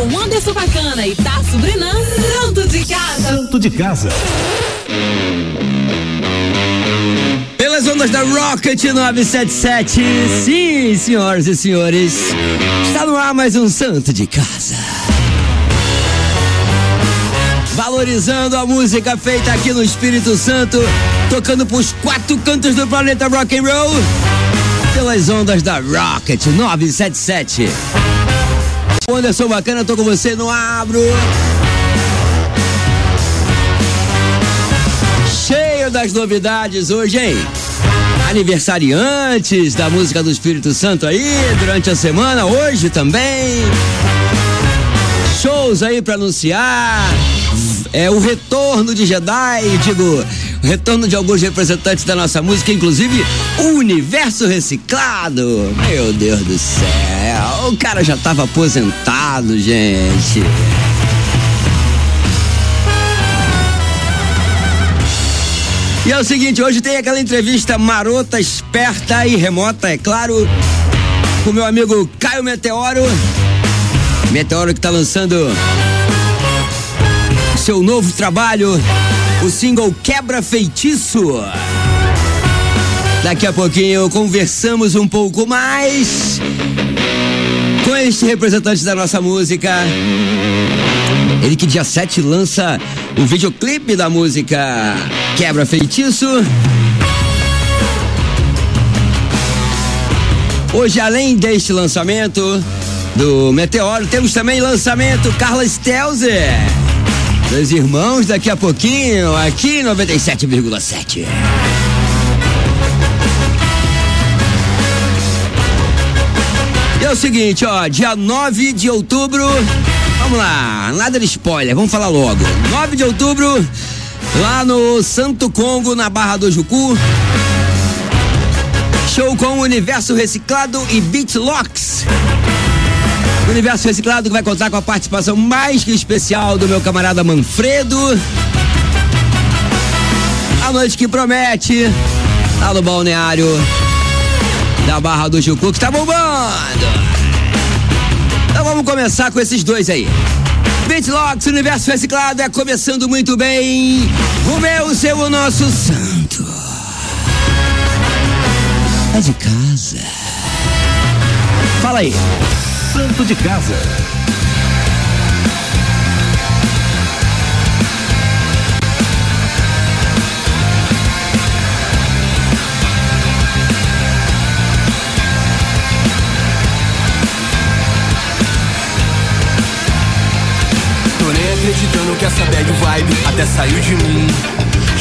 com Anderson Bacana e Tasso Brenan, Santo de Casa. Santo de Casa. Pelas ondas da Rocket 977. Sim, senhoras e senhores. Está no ar mais um Santo de Casa. Valorizando a música feita aqui no Espírito Santo, tocando pros quatro cantos do planeta rock and roll. Pelas ondas da Rocket 977. Anderson Bacana, tô com você no Abro. Cheio das novidades hoje, hein? Aniversariantes da música do Espírito Santo aí durante a semana, hoje também. Shows aí pra anunciar. É o retorno de Jedi, digo, retorno de alguns representantes da nossa música, inclusive Universo Reciclado. Meu Deus do céu, o cara já tava aposentado, gente. E é o seguinte, hoje tem aquela entrevista marota, esperta e remota, é claro, com meu amigo Caio Meteoro. Meteoro que tá lançando seu novo trabalho, o single Quebra Feitiço. Daqui a pouquinho conversamos um pouco mais com este representante da nossa música. Ele que dia 7 lança o videoclipe da música Quebra Feitiço. Hoje, além deste lançamento do Meteoro, temos também lançamento Carla Stelzer. Dois irmãos daqui a pouquinho, aqui 97,7. E é o seguinte, ó, dia 9 de outubro. Vamos lá, nada de spoiler, vamos falar logo. 9 de outubro, lá no Santo Congo, na Barra do Jucu. Show com Universo Reciclado e Beatlocks. Universo Reciclado que vai contar com a participação mais que especial do meu camarada Manfredo. A noite que promete, lá no balneário da Barra do Jucu, que tá bombando. Então vamos começar com esses dois aí. Beatlocks, Universo Reciclado é começando muito bem. O meu, o seu, o nosso santo. É de casa. Fala aí. Santo de Casa. Tô nem acreditando que essa bad vibe até saiu de mim.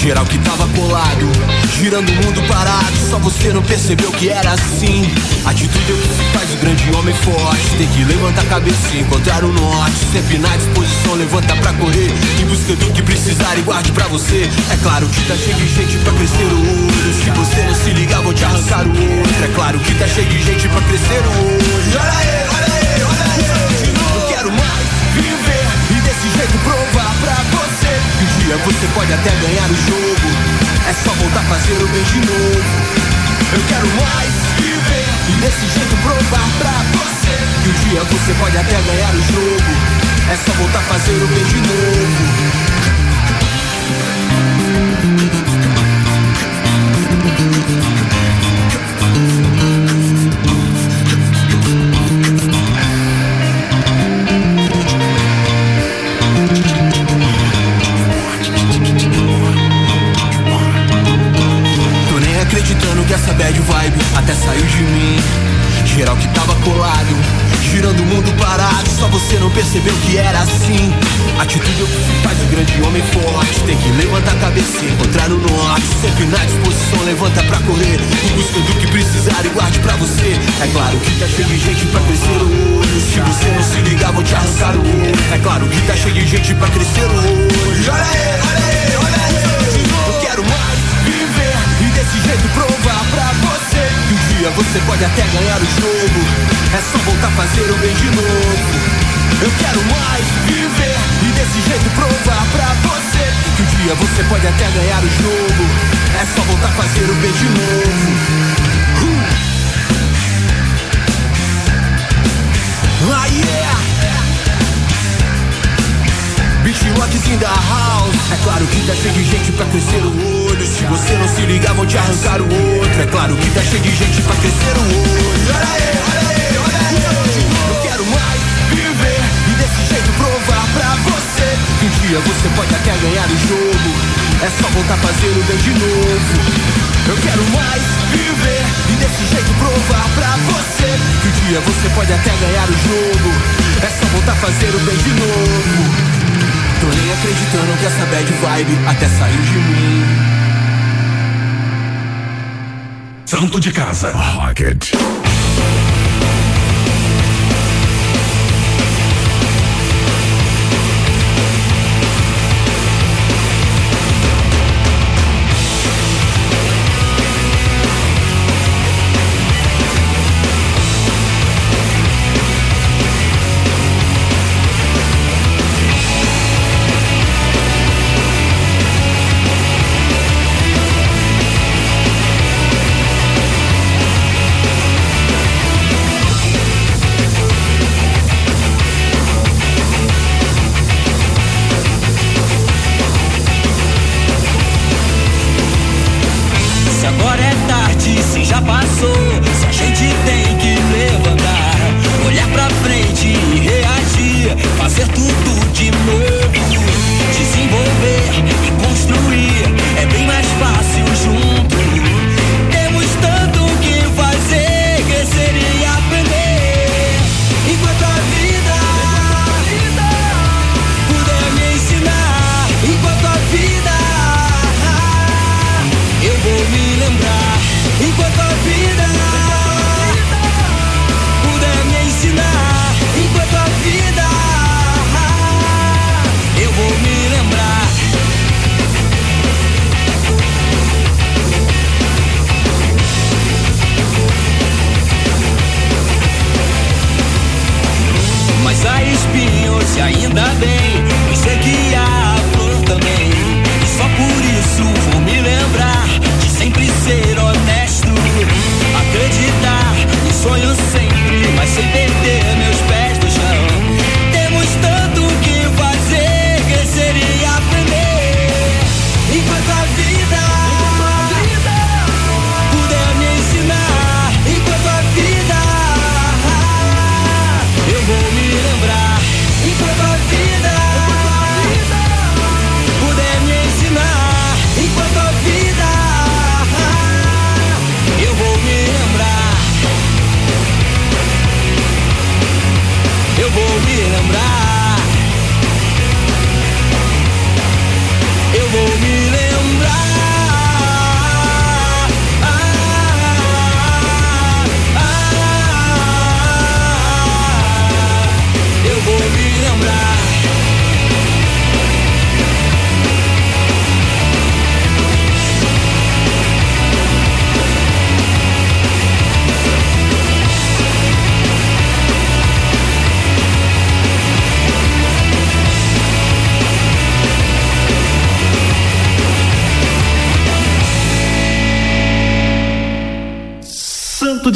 Geral que tava colado, girando o mundo parado. Só você não percebeu que era assim. Atitude é o que se faz o grande homem forte. Tem que levantar a cabeça e encontrar o norte. Sempre na disposição, levanta pra correr. Em busca do que precisar e guarde pra você. É claro que tá cheio de gente pra crescer o olho. Se você não se ligar, vou te arrancar o olho. É claro que tá cheio de gente pra crescer o olho. Olha aí, olha aí, olha aí. Não quero mais você pode até ganhar o jogo. É só voltar a fazer o bem de novo. Eu quero mais viver e desse jeito provar pra você que um dia você pode até ganhar o jogo. É só voltar a fazer o bem de novo. Até saiu de mim. Geral que tava colado, girando o mundo parado. Só você não percebeu que era assim. Atitude que faz o grande homem forte. Tem que levantar a cabeça e encontrar o norte. Sempre na disposição, levanta pra correr. Em busca do que precisar e guarde pra você. É claro que tá cheio de gente pra crescer o olho. Se você não se ligar, vou te arrancar o olho. É claro que tá cheio de gente pra crescer o olho. Olha aí, olha aí, olha aí. Eu quero mais viver e desse jeito provar pra um dia você pode até ganhar o jogo. É só voltar a fazer o bem de novo. Eu quero mais viver e desse jeito provar pra você que um dia você pode até ganhar o jogo. É só voltar a fazer o bem de novo. In the house. É claro que tá cheio de gente pra crescer o olho. Se você não se ligar, vão te arrancar o outro. É claro que tá cheio de gente pra crescer o olho. Olha aí, olha aí, olha aí. Não quero mais viver e desse jeito provar pra você. Que um dia você pode até ganhar o jogo. É só voltar a fazer o bem de novo. Eu quero mais viver e desse jeito provar pra você. Que um dia você pode até ganhar o jogo. É só voltar a fazer o bem de novo. Nem acreditando que essa bad vibe até saiu de mim. Santo de casa. Rocket. Ainda bem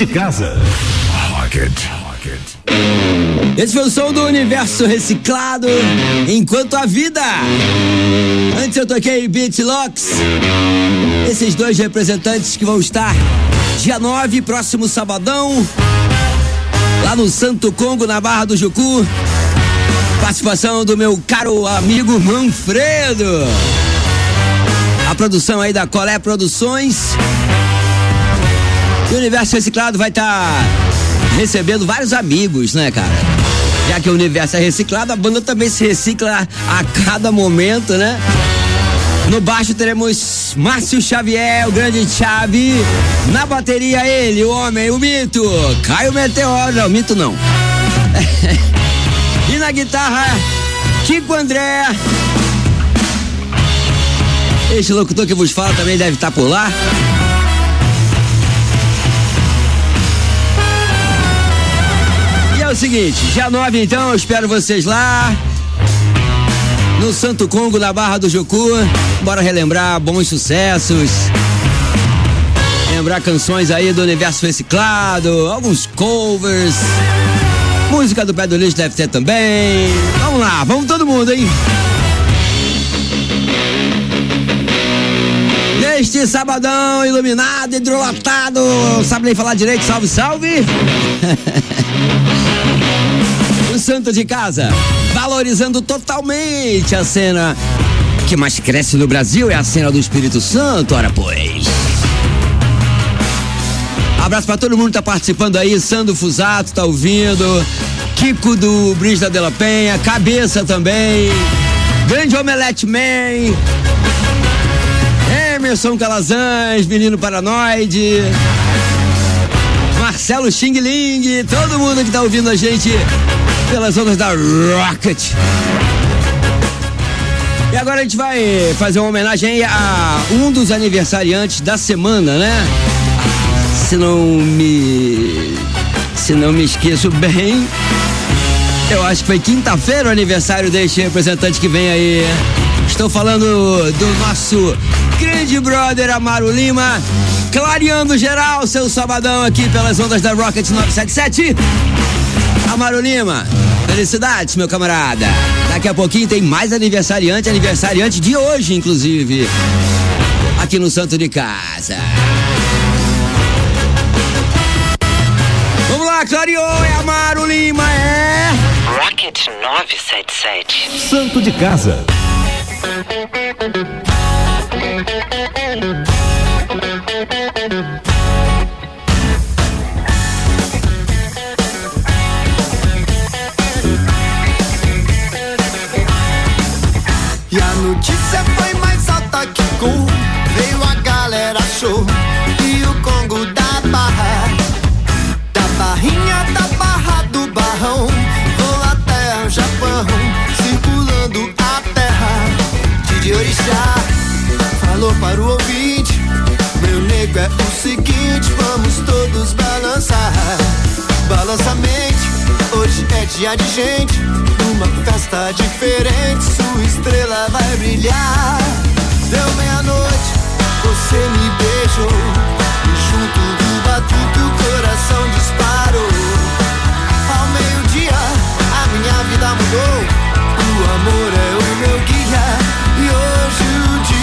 de casa. Rocket. Rocket. Esse foi o som do universo reciclado enquanto a vida. Antes eu toquei Beat Locks. Esses dois representantes que vão estar dia 9, próximo sabadão, lá no Santo Congo, na Barra do Jucu. Participação do meu caro amigo Manfredo. A produção aí da Colé Produções. E o Universo Reciclado vai estar recebendo vários amigos, né, cara? Já que o universo é reciclado, a banda também se recicla a cada momento, né? No baixo teremos Márcio Xavier, o grande Chave. Na bateria, ele, o homem, o mito, Caio Meteoro. Não, mito não. e na guitarra, Kiko André. Este locutor que vos fala também deve estar por lá. O seguinte, dia 9 então, eu espero vocês lá. No Santo Congo, na Barra do Jucu. Bora relembrar bons sucessos. Lembrar canções aí do universo reciclado, alguns covers. Música do Pé do Lixo deve ter também. Vamos lá, vamos todo mundo, hein? Neste sabadão iluminado, hidrolatado, sabe nem falar direito, salve, salve! santo de casa, valorizando totalmente a cena que mais cresce no Brasil é a cena do Espírito Santo, ora pois. Abraço pra todo mundo que tá participando aí, Sandro Fusato tá ouvindo, Kiko do Brisda de la Penha, Cabeça também, Grande Omelete Man, Emerson Calazans, Menino Paranoide, Marcelo Xing Ling, todo mundo que tá ouvindo a gente pelas ondas da Rocket. E agora a gente vai fazer uma homenagem a um dos aniversariantes da semana, né? Se não me. Se não me esqueço bem, eu acho que foi quinta-feira o aniversário deste representante que vem aí. Estou falando do nosso grande brother Amaro Lima, clareando geral seu sabadão aqui pelas ondas da Rocket 977. Amaro Lima, felicidades, meu camarada. Daqui a pouquinho tem mais aniversariante, aniversariante de hoje, inclusive. Aqui no Santo de Casa. Vamos lá, clareou, é Amaro Lima, é. Rocket 977. Santo de casa. Dia de gente. Numa festa diferente. Sua estrela vai brilhar. Deu meia-noite. Você me beijou. E junto do batuque o coração disparou. Ao meio-dia, a minha vida mudou. O amor é o meu guia. E hoje o dia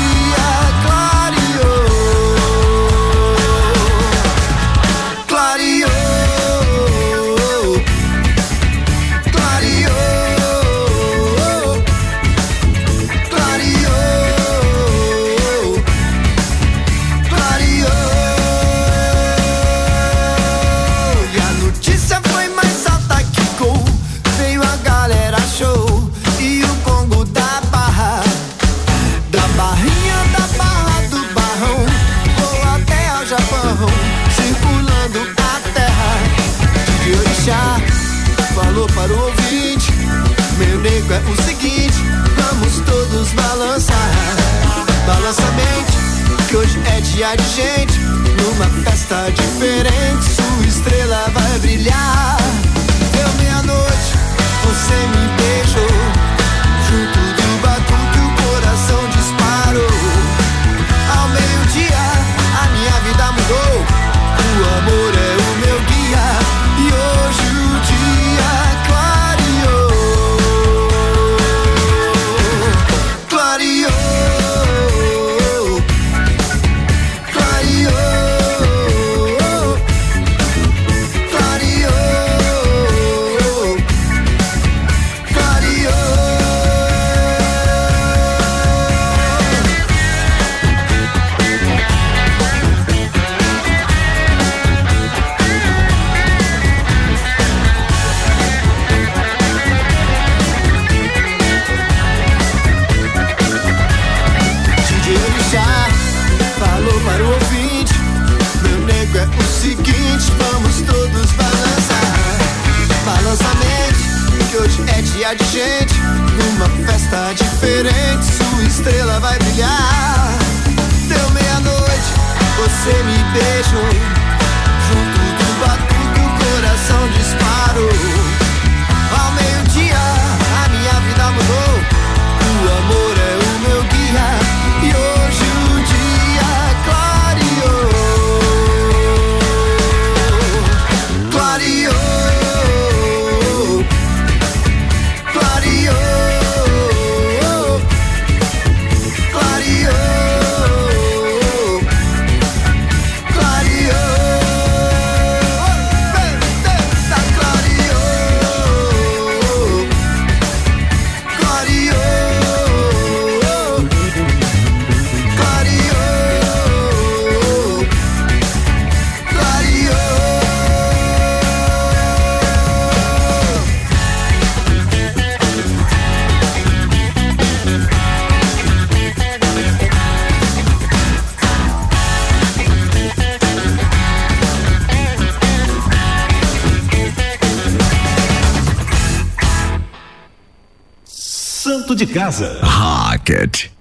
estrela vai brilhar. Deu meia-noite, você me beijou Junto do batuque casa. Rocket.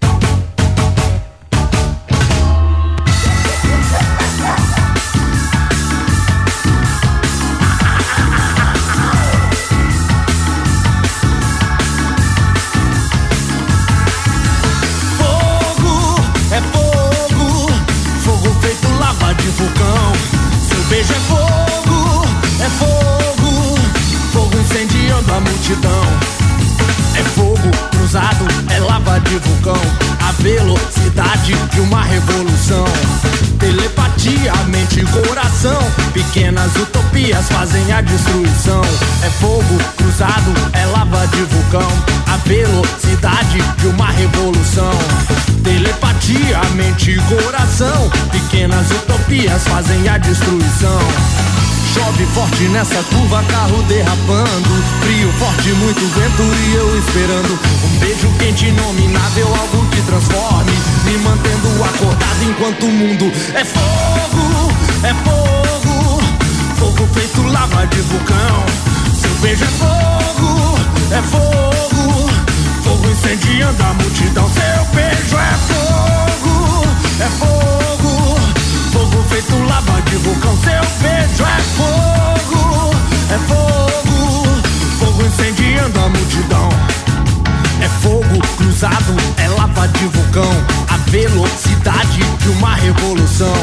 Uma revolução. Telepatia, mente e coração. Pequenas utopias fazem a destruição. É fogo cruzado, é lava de vulcão. A velocidade de uma revolução. Telepatia, mente e coração. Pequenas utopias fazem a destruição. Chove forte nessa curva, carro derrapando. Frio forte, muito vento e eu esperando. Um beijo quente, inominável, algo que transforme. Me mantendo acordado enquanto o mundo é fogo, é fogo. Fogo feito lava de vulcão. Seu beijo é fogo, é fogo. Fogo incendiando a multidão. Seu beijo é fogo, é fogo. Fogo feito lava de vulcão, seu beijo é fogo, é fogo, fogo incendiando a multidão. É fogo cruzado, é lava de vulcão, a velocidade de uma revolução.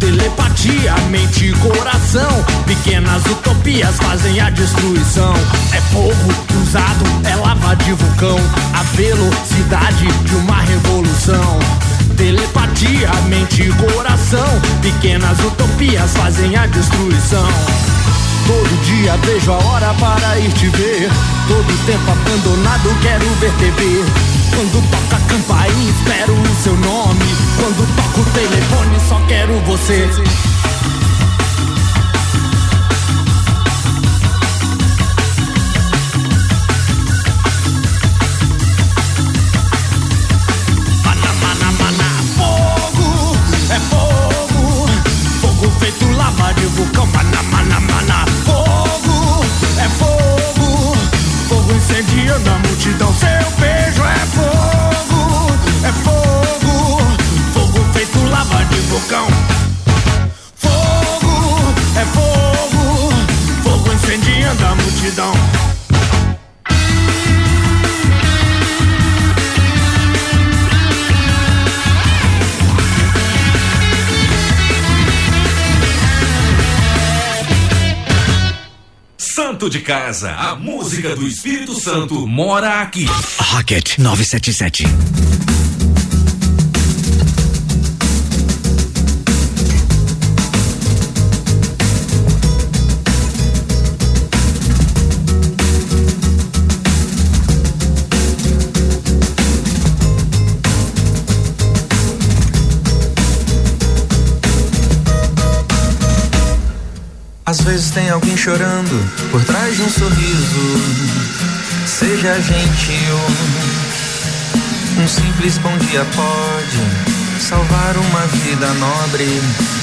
Telepatia, mente e coração, pequenas utopias fazem a destruição. É fogo cruzado, é lava de vulcão, a velocidade de uma revolução. Telepatia, mente e coração. Pequenas utopias fazem a destruição. Todo dia vejo a hora para ir te ver. Todo tempo abandonado quero ver TV. Quando toca a campainha espero o seu nome. Quando toca o telefone só quero você. De casa, a música do Espírito Santo mora aqui. Rocket 977. Às vezes tem alguém chorando por trás de um sorriso. Seja gentil. Um simples bom dia pode salvar uma vida nobre.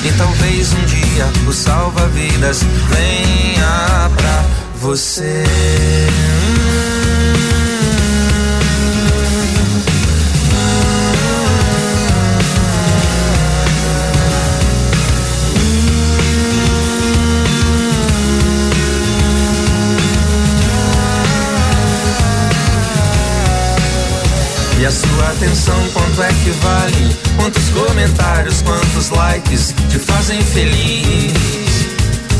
E talvez um dia o salva-vidas venha pra você. E a sua atenção quanto é que vale? Quantos comentários, quantos likes te fazem feliz?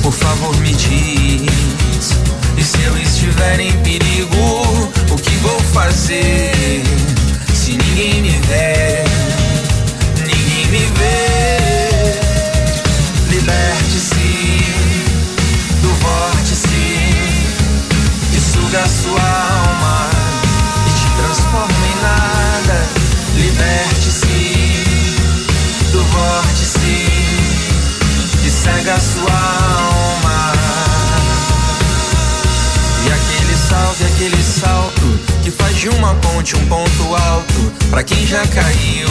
Por favor me diz. E se eu estiver em perigo, o que vou fazer? De uma ponte um ponto alto pra quem já caiu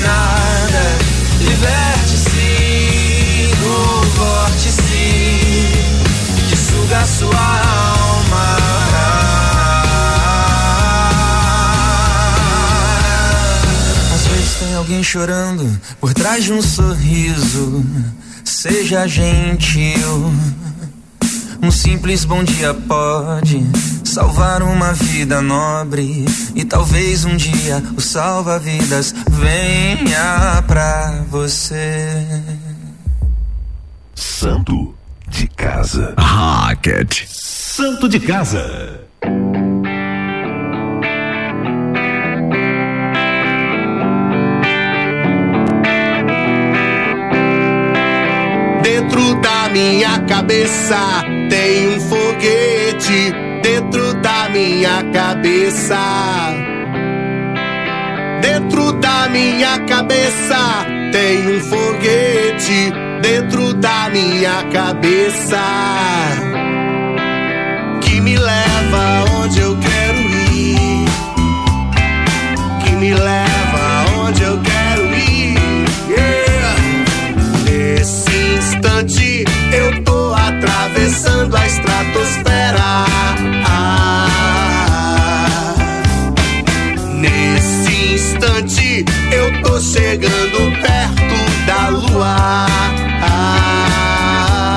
nada. Liberte-se do vórtice que suga sua alma. Às vezes tem alguém chorando por trás de um sorriso. Seja gentil. Um simples bom dia pode salvar uma vida nobre. E talvez um dia o salva-vidas venha pra você. Santo de casa. Rocket. Santo de casa. Dentro da minha cabeça tem um foguete. Dentro da minha cabeça. Dentro da minha cabeça tem um foguete. Dentro da minha cabeça. Que me leva onde eu quero ir. Que me leva onde eu quero ir. Yeah. Nesse instante atravessando a estratosfera. Nesse instante eu tô chegando perto da lua. Ah,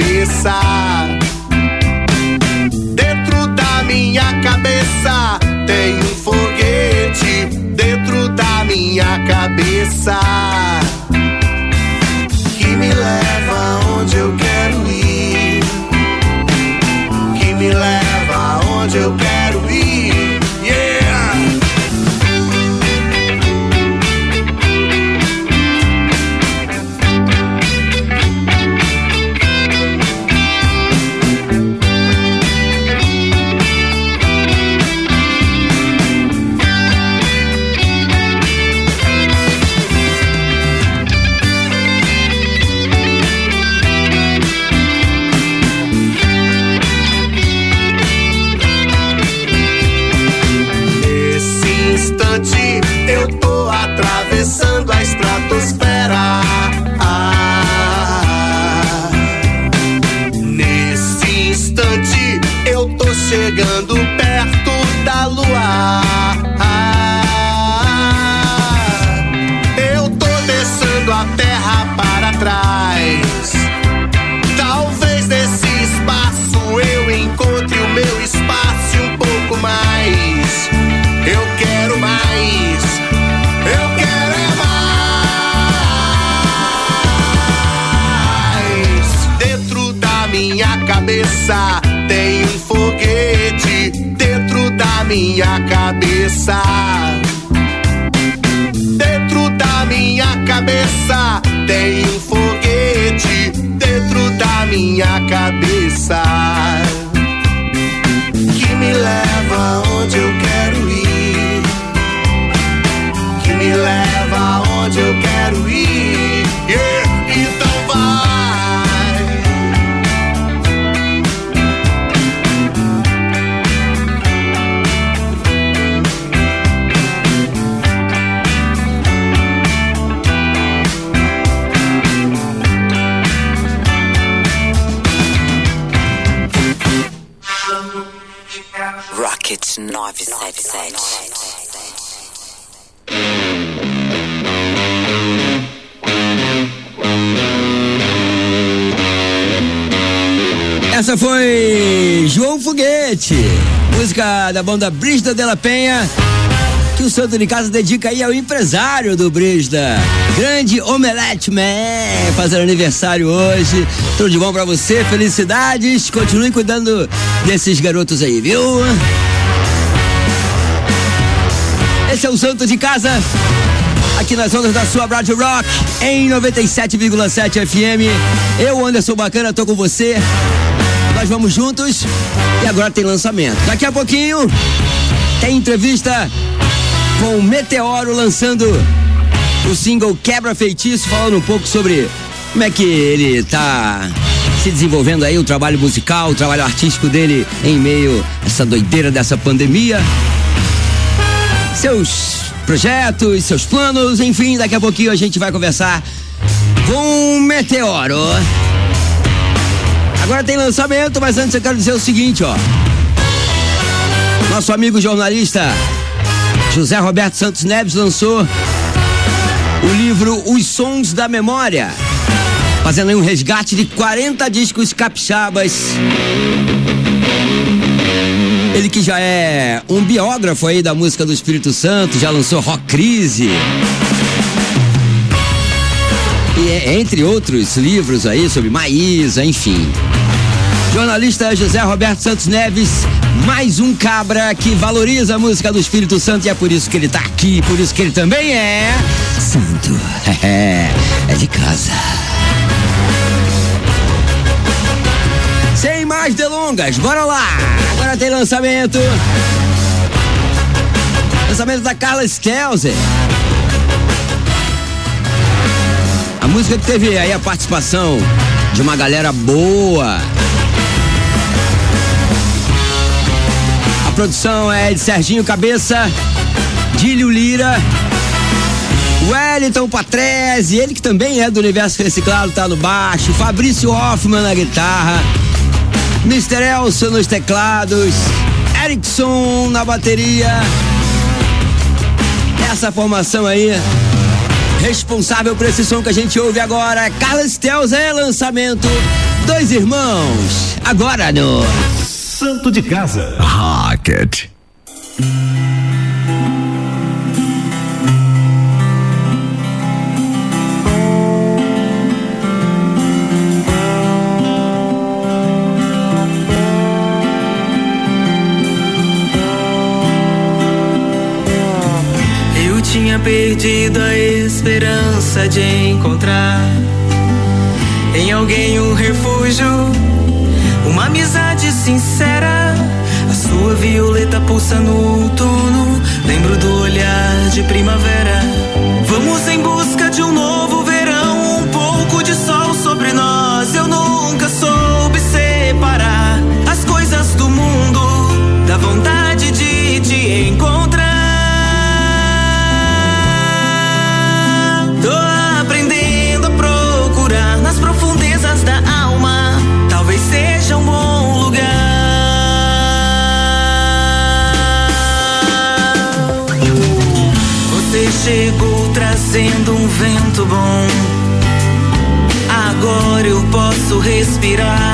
cabeça. Dentro da minha cabeça tem um foguete. Dentro da minha cabeça que me leva onde eu quero ir. Rocket 977. Essa foi João Foguete, música da banda Brisda de la Penha, que o Santo de Casa dedica aí ao empresário do Brisda, grande Omelete Man, fazendo aniversário hoje. Tudo de bom pra você, felicidades, continue cuidando desses garotos aí, viu? Esse é o Santo de Casa. aqui nas ondas da sua Rádio Rock em 97,7 FM. Eu, Anderson Bacana, tô com você. Nós vamos juntos e agora tem lançamento. Daqui a pouquinho tem entrevista com o Meteoro lançando o single Quebra Feitiço, falando um pouco sobre como é que ele tá se desenvolvendo aí, o trabalho musical, o trabalho artístico dele em meio a essa doideira dessa pandemia. Seus projetos, seus planos, enfim, daqui a pouquinho a gente vai conversar com o Meteoro. Agora tem lançamento, mas antes eu quero dizer o seguinte, ó. Nosso amigo jornalista José Roberto Santos Neves lançou o livro Os Sons da Memória, fazendo aí um resgate de 40 discos capixabas. Ele que já é um biógrafo aí da música do Espírito Santo, já lançou Rock Crise. E é, entre outros livros aí sobre Maísa, enfim. Jornalista José Roberto Santos Neves, mais um cabra que valoriza a música do Espírito Santo e é por isso que ele tá aqui, por isso que ele também é santo. É, é de casa. Mais delongas, bora lá! Agora tem lançamento. Lançamento da Carla Stelzer. A música que teve aí a participação de uma galera boa. A produção é de Serginho Cabeça, Dílio Lira, Wellington Patrese, ele que também é do Universo Reciclado, tá no baixo, Fabrício Hoffman na guitarra, Mr. Elson nos teclados, Erickson na bateria. Essa formação aí, responsável por esse som que a gente ouve agora, Carlos Stelz é lançamento Dois Irmãos, agora no Santo de Casa. Rocket. Tinha perdido a esperança de encontrar em alguém um refúgio, uma amizade sincera. A sua violeta pulsa no outono, lembro do olhar de primavera. Vamos em busca de um novo trazendo um vento bom. Agora eu posso respirar,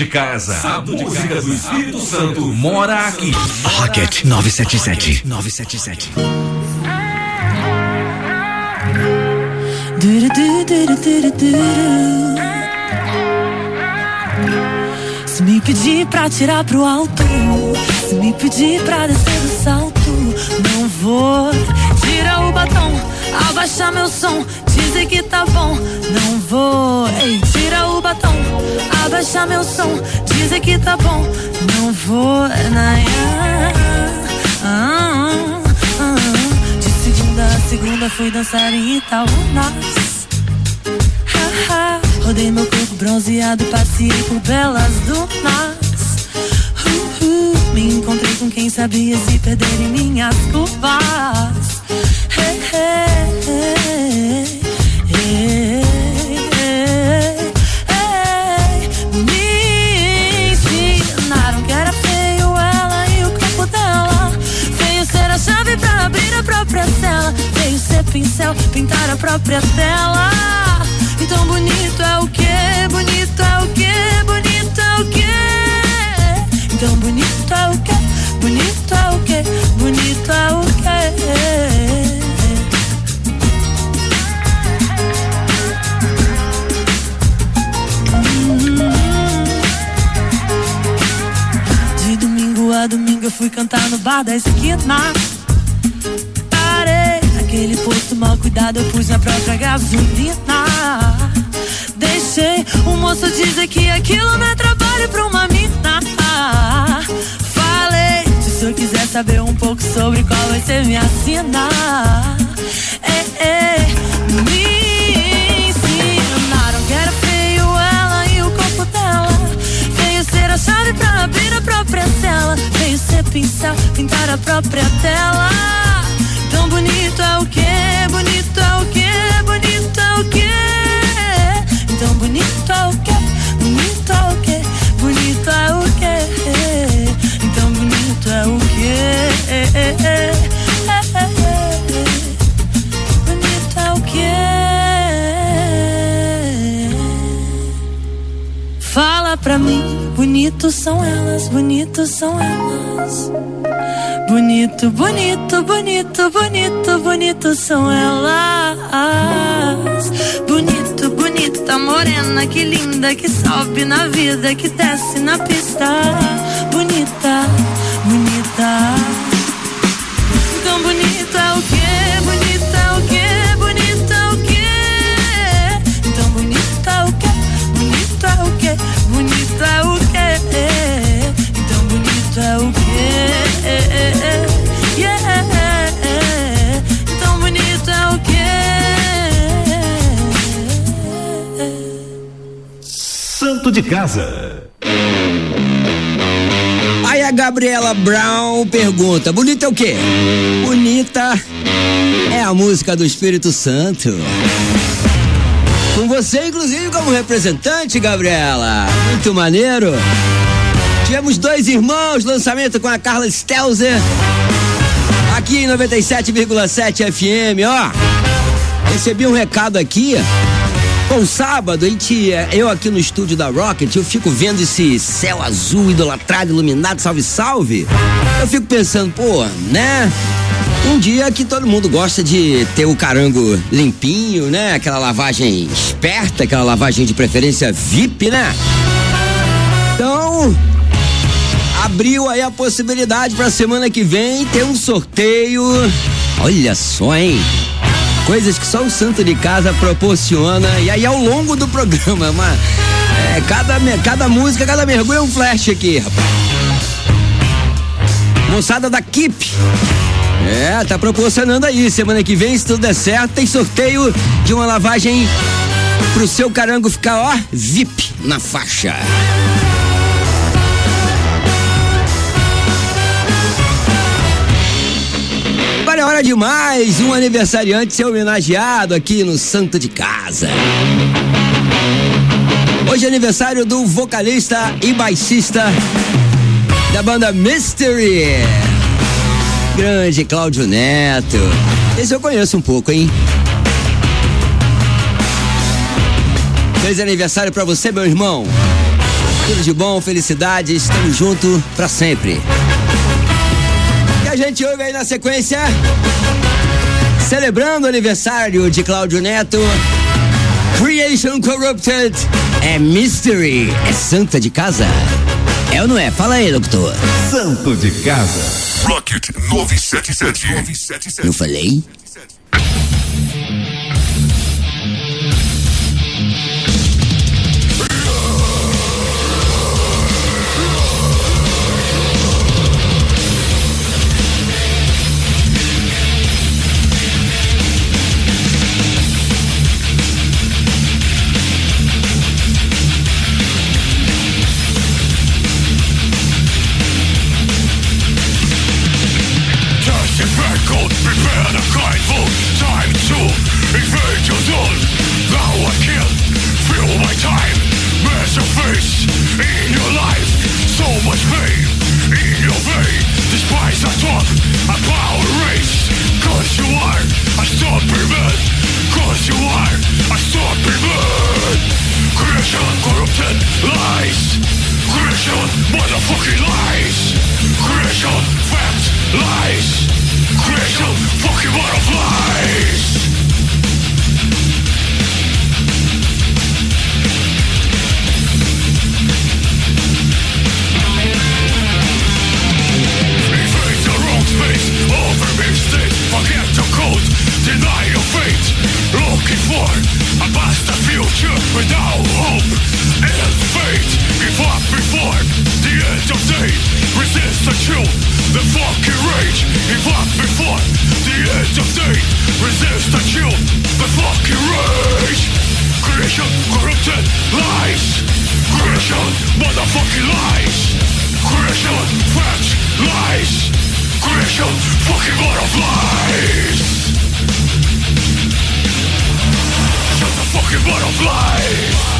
de Casa. A música do Espírito Santo mora aqui. Rocket 977. 977. Duru, duru, duru, duru, duru. Se me pedir pra tirar pro alto, se me pedir pra descer do salto, não vou. Tira o batom, abaixa meu som, dizer que tá bom, não vou. Ei, tira o batom, abaixa meu som, dizer que tá bom, não vou. Naia, ah, ah. De segunda a segunda fui dançar em Itaúnas. Rodei meu corpo bronzeado, passei por belas dunas. Uh, uh, me encontrei com quem sabia se perder em minhas curvas. Hey, hey, hey. Me ensinaram que era feio ela e o corpo dela. Veio ser a chave pra abrir a própria cela. Veio ser pincel, pintar a própria tela. Então bonito é o que, bonito é o que, bonito é o que. Então bonito é o que, bonito é o que, bonito é o que. Domingo eu fui cantar no bar da esquina. Parei naquele posto mal cuidado, eu pus minha própria gasolina. Deixei o moço dizer que aquilo não é trabalho pra uma mina. Falei, se senhor quiser saber um pouco sobre qual vai ser minha sina. É, é, me chave pra abrir a própria cela. Veio ser pincel, pintar a própria tela. Tão bonito é o que, mim, bonitos são elas, bonitos são elas. Bonito, bonito, bonito, bonito, bonito são elas. Bonito, bonita, morena, que linda, que sobe na vida, que desce na pista. Bonita. Santo de Casa. Aí a Gabriela Brown pergunta: bonita é o quê? Bonita é a música do Espírito Santo. Com você, inclusive, como representante, Gabriela. Muito maneiro. Tivemos dois irmãos, lançamento com a Carla Stelzer. Aqui em 97,7 FM, ó. Recebi um recado aqui. Bom, sábado, a gente, eu aqui no estúdio da Rocket, eu fico vendo esse céu azul, idolatrado, iluminado, salve, salve. Eu fico pensando, pô, né? Um dia que todo mundo gosta de ter o carango limpinho, né? Aquela lavagem esperta, aquela lavagem de preferência VIP, né? Então, abriu aí a possibilidade pra semana que vem ter um sorteio. Olha só, hein? Coisas que só o Santo de Casa proporciona. E aí, ao longo do programa, uma, é, cada, cada música, cada mergulho é um flash aqui, rapaz. Moçada da Kip. É, tá proporcionando aí. Semana que vem, se tudo der certo, tem sorteio de uma lavagem pro seu carango ficar, ó, VIP na faixa. Agora é hora de mais um aniversariante ser homenageado aqui no Santo de Casa. Hoje é aniversário do vocalista e baixista da banda Mystery. Grande Cláudio Neto. Esse eu conheço um pouco, hein? Feliz aniversário pra você, meu irmão. Tudo de bom, felicidade, estamos juntos pra sempre gente ouve aí na sequência. Celebrando o aniversário de Cláudio Neto. Creation Corrupted é Mystery, é Santa de Casa. É ou não é? Fala aí, doutor. Santo de Casa. Rocket 977. 977. Eu falei? 977. cold, prepare the kindful time to invade your zone. Now I can feel my time, massive face in your life, so much pain in your vein. Despise I talk about race, cause you are a stop man. cause you are a stop man. Creation corrupted lies. Creation, motherfucking lies Creation, fact, lies Fucking butterflies. Wrong space, over forget the code, deny your fate. Looking for a faster future without hope and fate. Give up before the end of day. Resist the chill, the fucking rage. Give up before the end of day. Resist the chill, the fucking rage. Creation, corrupted lies. Creation, motherfucking lies. Creation, facts, lies. Creation, fucking butterflies. Fucking butterfly.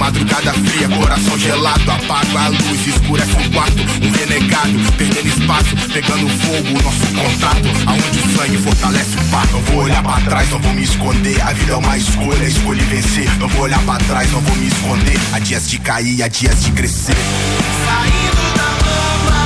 Madrugada fria, coração gelado, apago a luz, escurece o quarto, um renegado, perdendo espaço, pegando fogo, nosso contato, aonde o sangue fortalece o par. Não vou olhar pra trás, não vou me esconder, a vida é uma escolha, escolhi vencer. Não vou olhar pra trás, não vou me esconder, há dias de cair, há dias de crescer. Saindo da lama,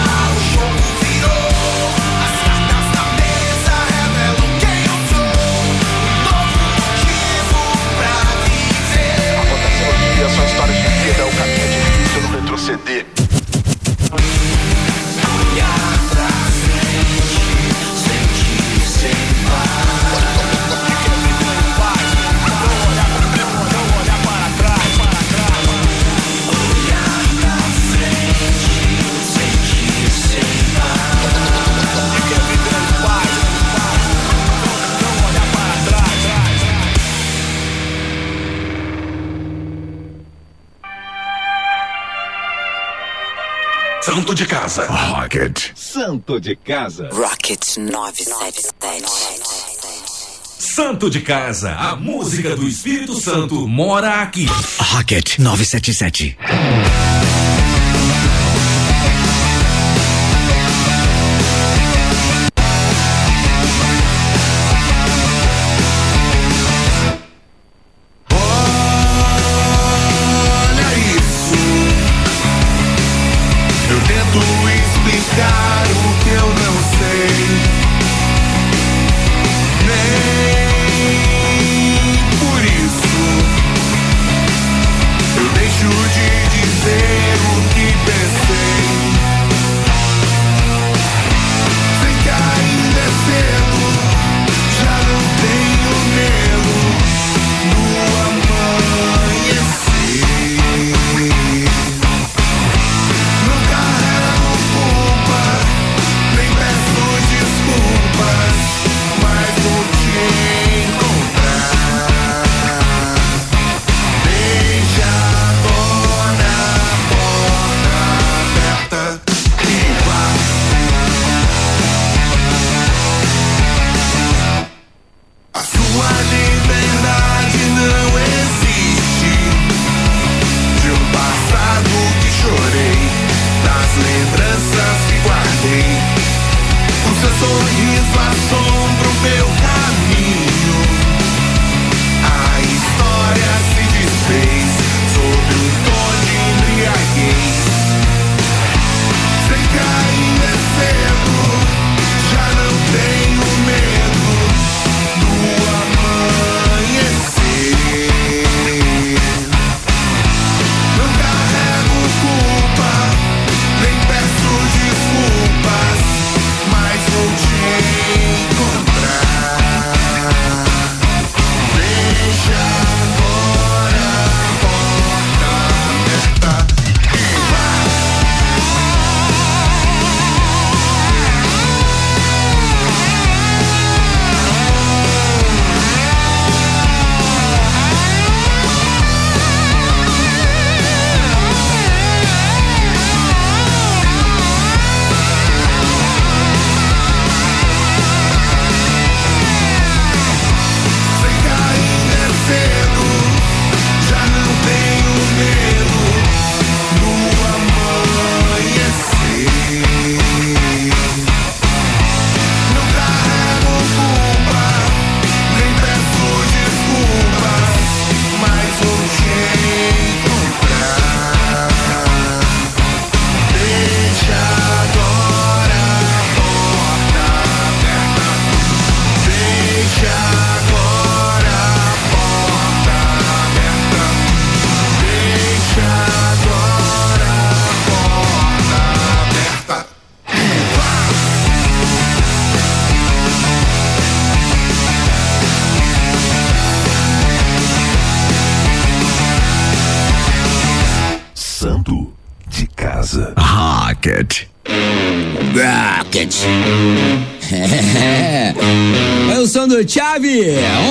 não Santo de casa. Rocket. Santo de casa. Rocket 977. Santo de casa. A música do Espírito Santo mora aqui. Rocket 977.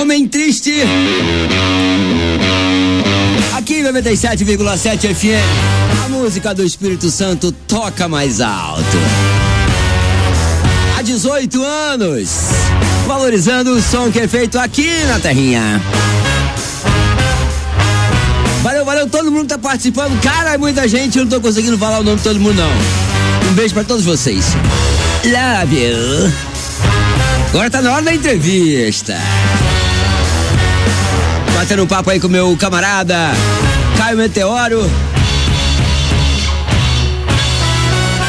Homem Triste. Aqui em 97,7 FM, a música do Espírito Santo toca mais alto. Há 18 anos, valorizando o som que é feito aqui na Terrinha. Valeu todo mundo tá participando. Cara, é muita gente, eu não tô conseguindo falar o nome de todo mundo, não. Um beijo pra todos vocês. Love you. Agora tá na hora da entrevista. Batendo um papo aí com meu camarada Caio Meteoro.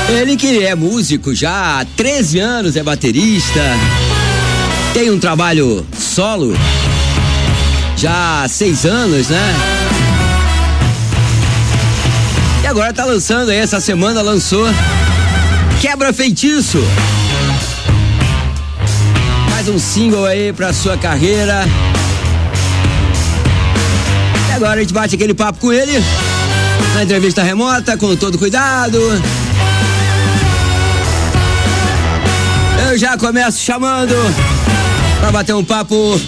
Ele que é músico já há 13 anos, é baterista. Tem um trabalho solo já há 6 anos, né? E agora tá lançando aí, essa semana lançou Quebra Feitiço. Mais um single aí pra sua carreira. E agora a gente bate aquele papo com ele. Na entrevista remota, com todo cuidado. Eu já começo chamando pra bater um papo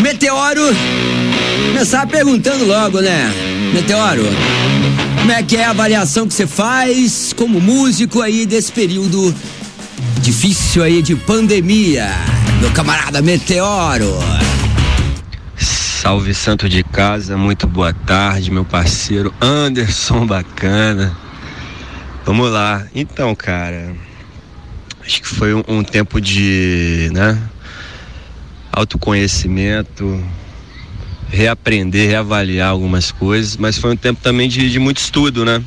Meteoro. Começar perguntando logo, né? Meteoro, como é que é a avaliação que você faz como músico aí desse período difícil aí de pandemia? Meu camarada Meteoro. Salve Santo de Casa, muito boa tarde, meu parceiro Anderson Bacana. Vamos lá. Então, cara, acho que foi um, um tempo de, né, autoconhecimento, reaprender, reavaliar algumas coisas, mas foi um tempo também de, de muito estudo, né?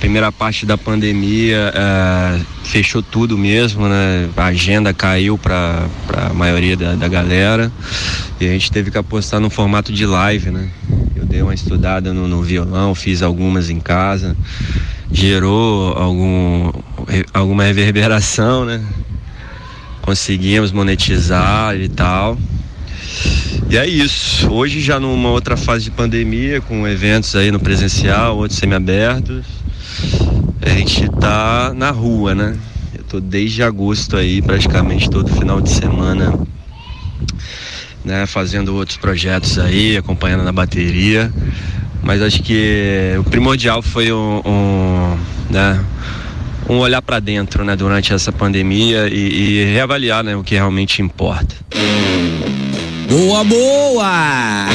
Primeira parte da pandemia é, fechou tudo mesmo, né? A agenda caiu para a maioria da, da galera e a gente teve que apostar no formato de live, né? Eu dei uma estudada no, no violão, fiz algumas em casa, gerou algum, alguma reverberação, né? Conseguimos monetizar e tal. E é isso. Hoje já numa outra fase de pandemia, com eventos aí no presencial, outros semiabertos. A gente tá na rua, né? Eu tô desde agosto aí, praticamente todo final de semana, né? Fazendo outros projetos aí, acompanhando na bateria. Mas acho que o primordial foi um, um né? um olhar para dentro, né, durante essa pandemia e, e reavaliar, né, o que realmente importa. Boa, boa!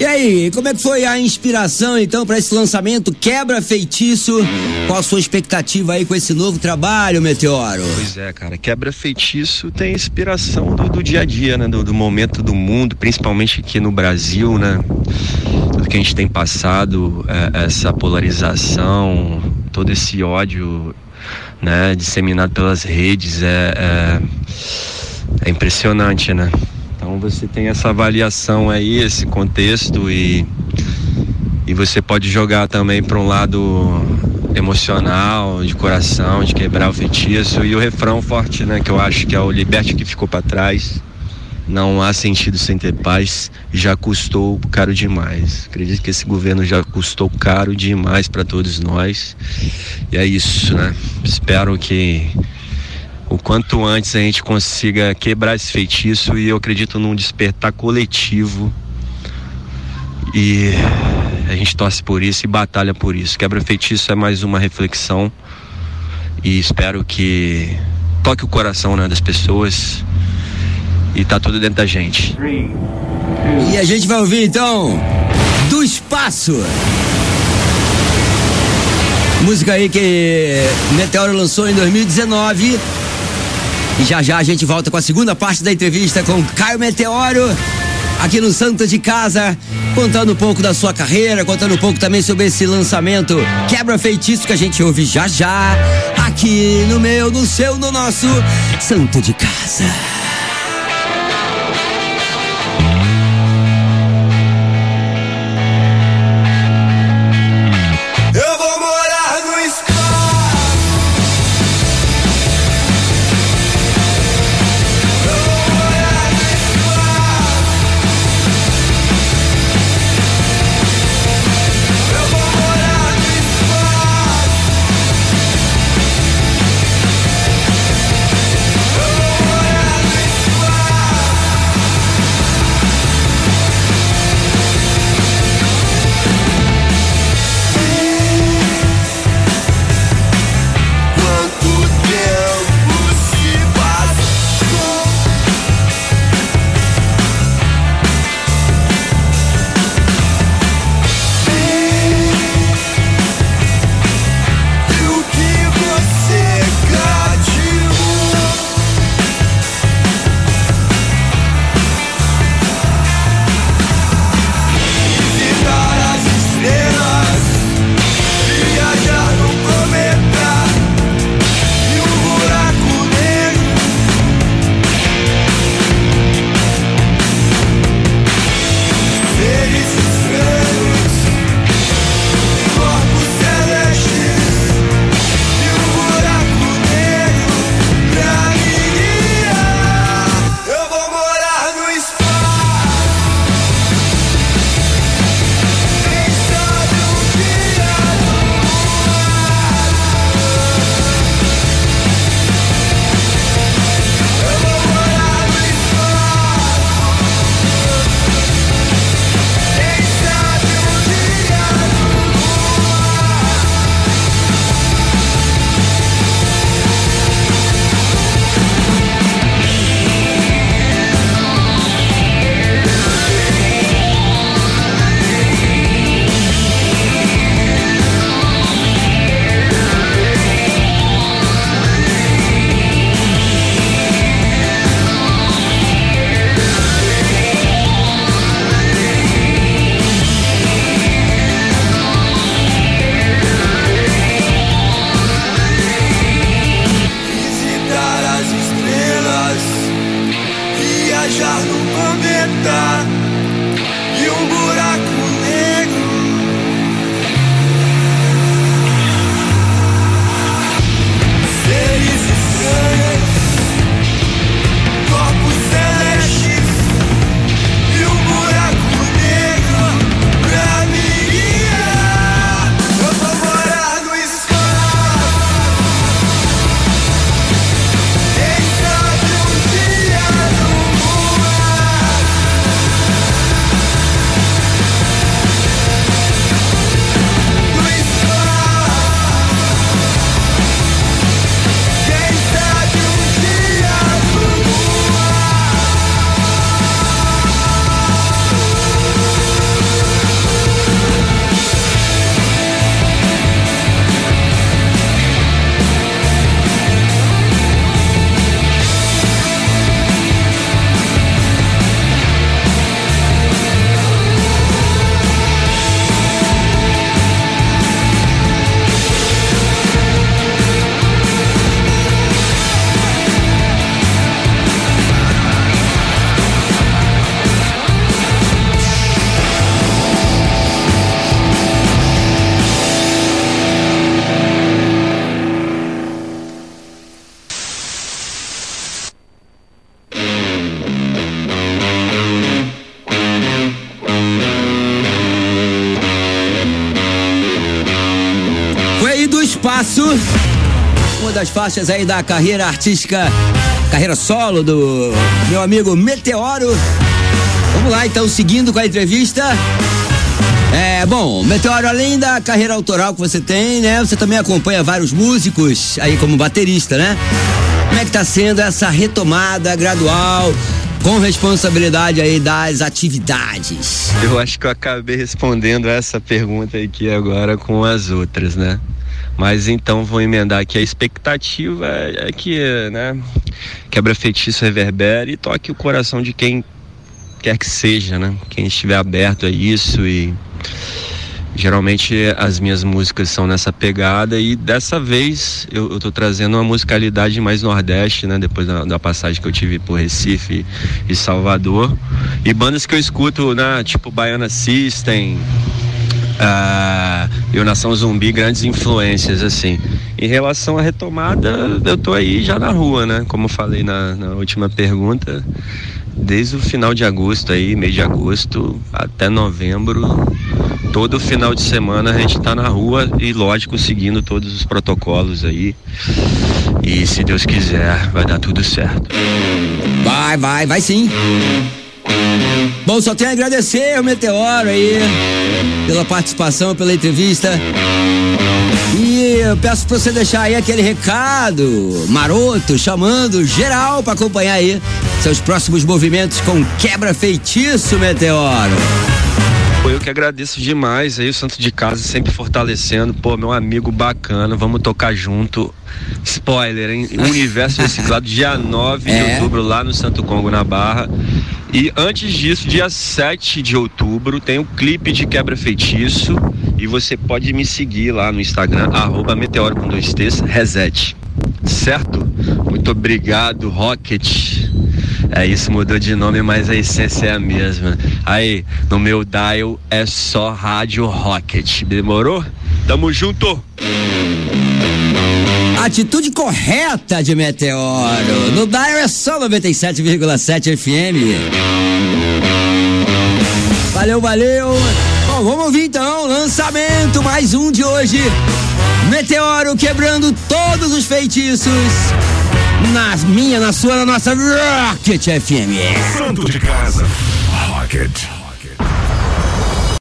E aí, como é que foi a inspiração então para esse lançamento Quebra Feitiço? Qual a sua expectativa aí com esse novo trabalho, Meteoro? Pois é, cara, Quebra Feitiço tem inspiração do, do dia a dia, né, do, do, momento do mundo, principalmente aqui no Brasil, né? Tudo que a gente tem passado, é, essa polarização, todo esse ódio né, disseminado pelas redes é, é, é, impressionante, né? Então você tem essa avaliação aí, esse contexto e, e você pode jogar também para um lado emocional, de coração, de quebrar o feitiço e o refrão forte, né, que eu acho que é o liberte que ficou para trás. Não há sentido sem ter paz, já custou caro demais. Acredito que esse governo já custou caro demais para todos nós. E é isso, né? Espero que o quanto antes a gente consiga quebrar esse feitiço e eu acredito num despertar coletivo. E a gente torce por isso e batalha por isso. Quebra feitiço é mais uma reflexão e espero que toque o coração né, das pessoas e tá tudo dentro da gente. E a gente vai ouvir então do espaço. Música aí que Meteoro lançou em 2019. E já já a gente volta com a segunda parte da entrevista com Caio Meteoro, aqui no Santa de Casa, contando um pouco da sua carreira, contando um pouco também sobre esse lançamento Quebra Feitiço que a gente ouve já já, aqui no meu, no seu, no nosso Santo de Casa. Faixas aí da carreira artística, carreira solo do meu amigo Meteoro. Vamos lá, então, seguindo com a entrevista. É, bom, Meteoro, além da carreira autoral que você tem, né? Você também acompanha vários músicos aí como baterista, né? Como é que tá sendo essa retomada gradual, com responsabilidade aí das atividades? Eu acho que eu acabei respondendo essa pergunta aqui agora com as outras, né? Mas então vou emendar aqui. A expectativa é que, né, quebra feitiço reverbere e toque o coração de quem quer que seja, né? Quem estiver aberto a isso e geralmente as minhas músicas são nessa pegada e dessa vez eu, eu tô trazendo uma musicalidade mais nordeste, né? Depois da, da passagem que eu tive por Recife e Salvador. E bandas que eu escuto, né? Tipo Baiana System, e o Nação Zumbi, grandes influências, assim. Em relação à retomada, eu tô aí já na rua, né? Como falei na, na última pergunta, desde o final de agosto aí, mês de agosto até novembro, todo final de semana a gente tá na rua e lógico seguindo todos os protocolos aí. E se Deus quiser, vai dar tudo certo. Vai, vai, vai sim. Bom, só tenho a agradecer ao Meteoro aí pela participação, pela entrevista. E eu peço pra você deixar aí aquele recado maroto, chamando geral pra acompanhar aí seus próximos movimentos com quebra feitiço, Meteoro. Pô, eu que agradeço demais aí, o Santo de Casa sempre fortalecendo. Pô, meu amigo bacana, vamos tocar junto. Spoiler, hein? Universo Reciclado, dia 9 É. de outubro, lá no Santo Congo, na Barra. E antes disso, dia 7 de outubro, tem o clipe de Quebra Feitiço. E você pode me seguir lá no Instagram, arroba Meteoro com dois T's, reset. Certo? Muito obrigado, Rocket. É isso, mudou de nome, mas a essência é a mesma. Aí, no meu dial é só Rádio Rocket. Demorou? Tamo junto! Atitude correta de Meteoro. No Dial é só 97,7 FM. Valeu, valeu. Bom, vamos ouvir então lançamento, mais um de hoje. Meteoro quebrando todos os feitiços. Na minha, na sua, na nossa Rocket FM. Santo de casa. Rocket.